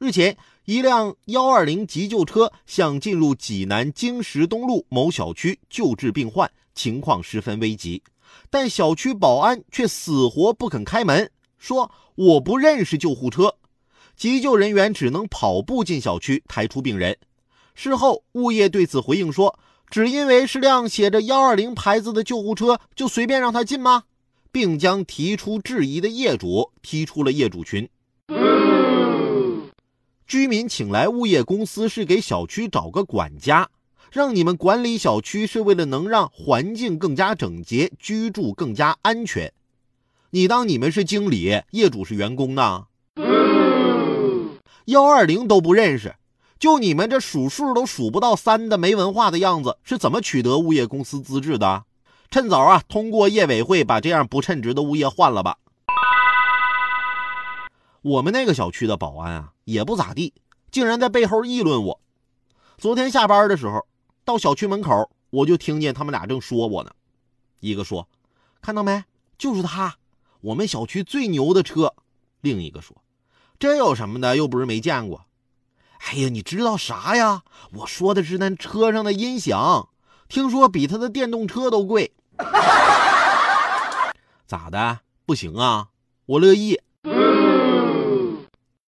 日前，一辆幺二零急救车想进入济南经十东路某小区救治病患，情况十分危急，但小区保安却死活不肯开门，说我不认识救护车。急救人员只能跑步进小区抬出病人。事后，物业对此回应说：“只因为是辆写着幺二零牌子的救护车，就随便让他进吗？”并将提出质疑的业主踢出了业主群。居民请来物业公司是给小区找个管家，让你们管理小区是为了能让环境更加整洁，居住更加安全。你当你们是经理，业主是员工呢？幺二零都不认识，就你们这数数都数不到三的没文化的样子，是怎么取得物业公司资质的？趁早啊，通过业委会把这样不称职的物业换了吧。我们那个小区的保安啊，也不咋地，竟然在背后议论我。昨天下班的时候，到小区门口，我就听见他们俩正说我呢。一个说：“看到没，就是他，我们小区最牛的车。”另一个说：“这有什么的？又不是没见过。”哎呀，你知道啥呀？我说的是那车上的音响，听说比他的电动车都贵。咋的？不行啊？我乐意。